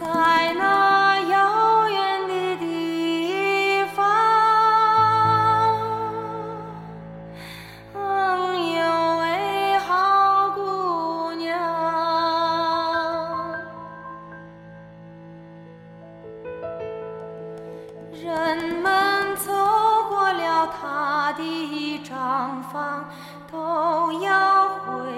在那遥远的地方有位好姑娘人们走过了她的帐房都要回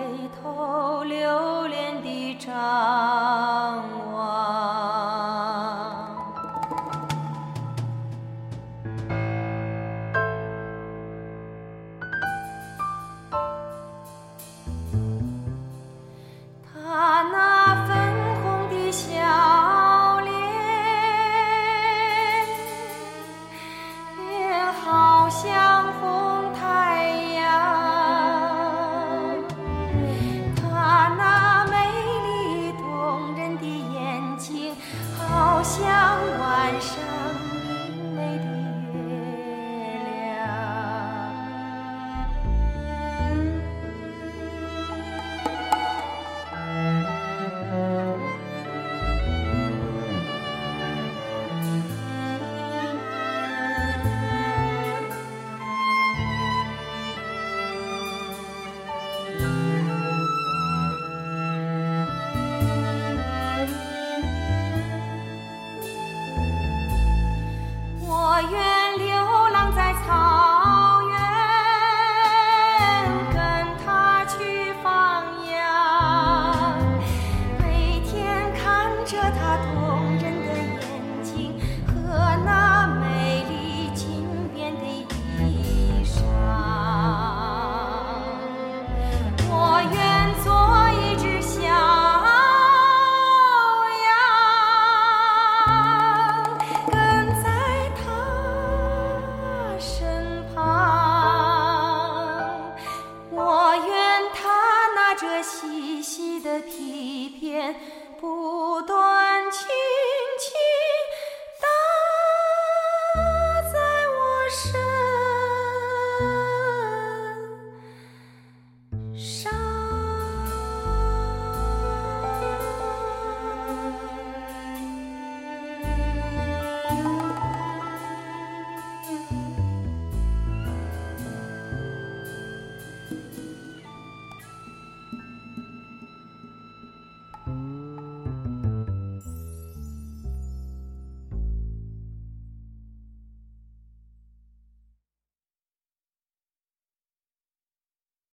细细的皮鞭不断去